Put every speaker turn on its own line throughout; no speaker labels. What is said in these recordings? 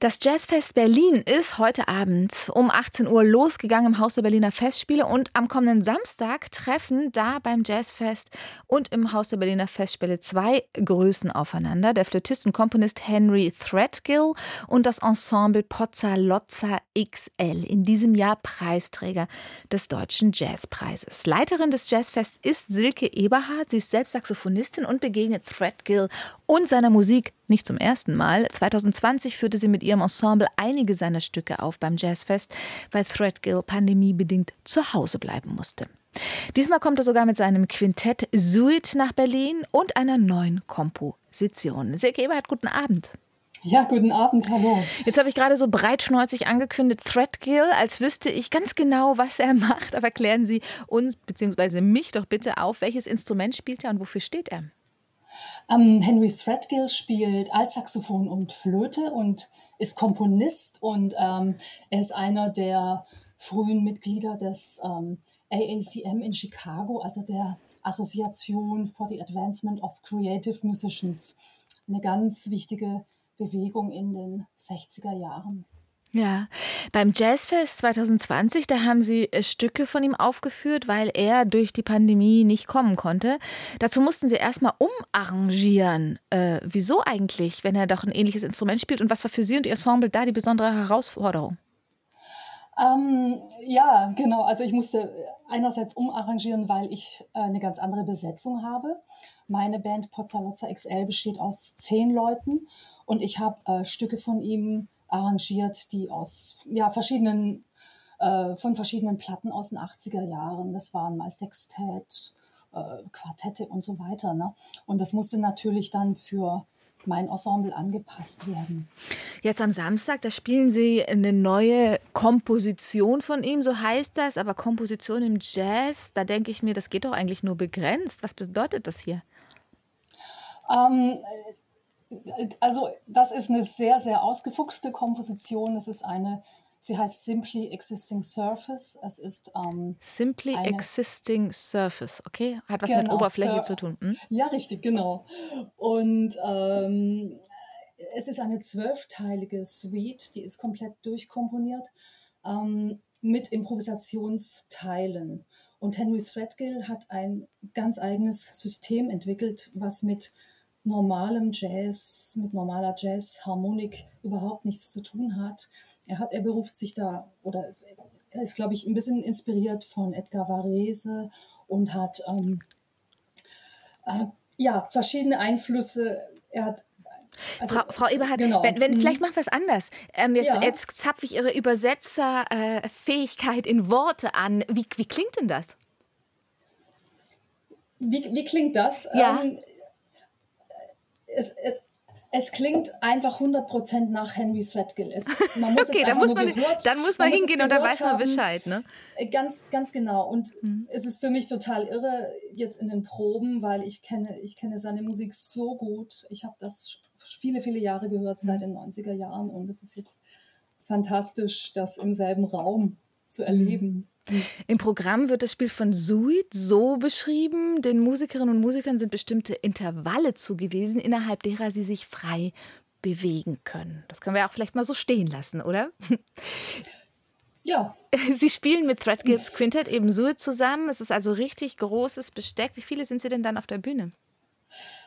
Das Jazzfest Berlin ist heute Abend um 18 Uhr losgegangen im Haus der Berliner Festspiele und am kommenden Samstag treffen da beim Jazzfest und im Haus der Berliner Festspiele zwei Größen aufeinander. Der Flötist und Komponist Henry Threadgill und das Ensemble Pozza Lozza XL. In diesem Jahr Preisträger des Deutschen Jazzpreises. Leiterin des Jazzfests ist Silke Eberhardt. Sie ist selbst Saxophonistin und begegnet Threadgill und seiner Musik nicht zum ersten Mal. 2020 führte sie mit ihrem Ensemble einige seiner Stücke auf beim Jazzfest, weil Threadgill pandemiebedingt zu Hause bleiben musste. Diesmal kommt er sogar mit seinem Quintett Suit nach Berlin und einer neuen Komposition. Silke Ebert, guten Abend.
Ja, guten Abend, hallo.
Jetzt habe ich gerade so breitschnäuzig angekündigt, Threadgill, als wüsste ich ganz genau, was er macht. Aber klären Sie uns bzw. mich doch bitte auf, welches Instrument spielt er und wofür steht er?
Ähm, Henry Threadgill spielt Altsaxophon und Flöte und ist Komponist und ähm, er ist einer der frühen Mitglieder des ähm, AACM in Chicago, also der Assoziation for the Advancement of Creative Musicians. Eine ganz wichtige Bewegung in den 60er Jahren.
Ja, beim Jazzfest 2020, da haben Sie äh, Stücke von ihm aufgeführt, weil er durch die Pandemie nicht kommen konnte. Dazu mussten Sie erstmal umarrangieren. Äh, wieso eigentlich, wenn er doch ein ähnliches Instrument spielt? Und was war für Sie und Ihr Ensemble da die besondere Herausforderung?
Ähm, ja, genau. Also ich musste einerseits umarrangieren, weil ich äh, eine ganz andere Besetzung habe. Meine Band Pozzalozza XL besteht aus zehn Leuten und ich habe äh, Stücke von ihm arrangiert, die aus ja, verschiedenen, äh, von verschiedenen Platten aus den 80er Jahren. Das waren mal Sextett, äh, Quartette und so weiter. Ne? Und das musste natürlich dann für mein Ensemble angepasst werden.
Jetzt am Samstag, da spielen Sie eine neue Komposition von ihm, so heißt das, aber Komposition im Jazz, da denke ich mir, das geht doch eigentlich nur begrenzt. Was bedeutet das hier?
Ähm, also das ist eine sehr, sehr ausgefuchste Komposition. Es ist eine, sie heißt Simply Existing Surface. Es ist ähm,
Simply Existing Surface, okay? Hat was genau, mit Oberfläche Sur zu tun. Hm?
Ja, richtig, genau. Und ähm, es ist eine zwölfteilige Suite, die ist komplett durchkomponiert ähm, mit Improvisationsteilen. Und Henry Threadgill hat ein ganz eigenes System entwickelt, was mit normalem Jazz, mit normaler Jazz-Harmonik überhaupt nichts zu tun hat. Er hat, er beruft sich da, oder er ist, glaube ich, ein bisschen inspiriert von Edgar Varese und hat ähm, äh, ja verschiedene Einflüsse. Er hat
also, Frau, Frau Eberhardt, genau. wenn, wenn, mhm. vielleicht machen wir es anders. Ähm, jetzt, ja. jetzt zapfe ich Ihre Übersetzerfähigkeit äh, in Worte an. Wie, wie klingt denn das?
Wie, wie klingt das?
Ja. Ähm,
es, es, es klingt einfach 100% nach Henry Threadgill. Es,
man muss okay, es dann muss man, gehört, dann muss man, man hingehen und dann weiß man Bescheid. Ne?
Äh, ganz, ganz genau. Und mhm. es ist für mich total irre jetzt in den Proben, weil ich kenne, ich kenne seine Musik so gut. Ich habe das viele, viele Jahre gehört, seit mhm. den 90er Jahren. Und es ist jetzt fantastisch, das im selben Raum zu erleben.
Im Programm wird das Spiel von Suit so beschrieben, den Musikerinnen und Musikern sind bestimmte Intervalle zugewiesen, innerhalb derer sie sich frei bewegen können. Das können wir auch vielleicht mal so stehen lassen, oder?
Ja.
Sie spielen mit Threadgills Quintett eben Suit zusammen. Es ist also richtig großes Besteck. Wie viele sind Sie denn dann auf der Bühne?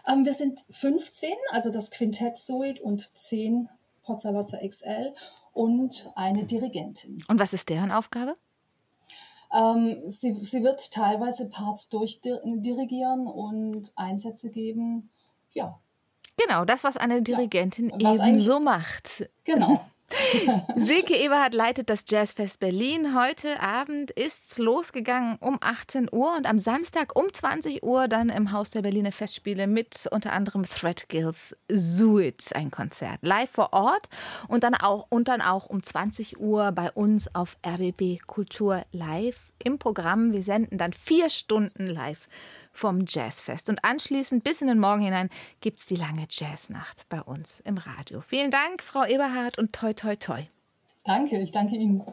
Ähm, wir sind 15, also das Quintett Suit und 10 Pozzalozza XL und eine Dirigentin.
Und was ist deren Aufgabe?
Ähm, sie, sie wird teilweise Parts durchdirigieren und Einsätze geben. Ja.
Genau, das, was eine Dirigentin ja, ebenso macht.
Genau.
Silke Eberhardt leitet das Jazzfest Berlin. Heute Abend ist es losgegangen um 18 Uhr und am Samstag um 20 Uhr dann im Haus der Berliner Festspiele mit unter anderem Threadgills Suit ein Konzert. Live vor Ort und dann auch, und dann auch um 20 Uhr bei uns auf RBB Kultur live im Programm. Wir senden dann vier Stunden live vom Jazzfest. Und anschließend bis in den Morgen hinein gibt es die lange Jazznacht bei uns im Radio. Vielen Dank, Frau Eberhardt, und toi, toi, toi.
Danke, ich danke Ihnen.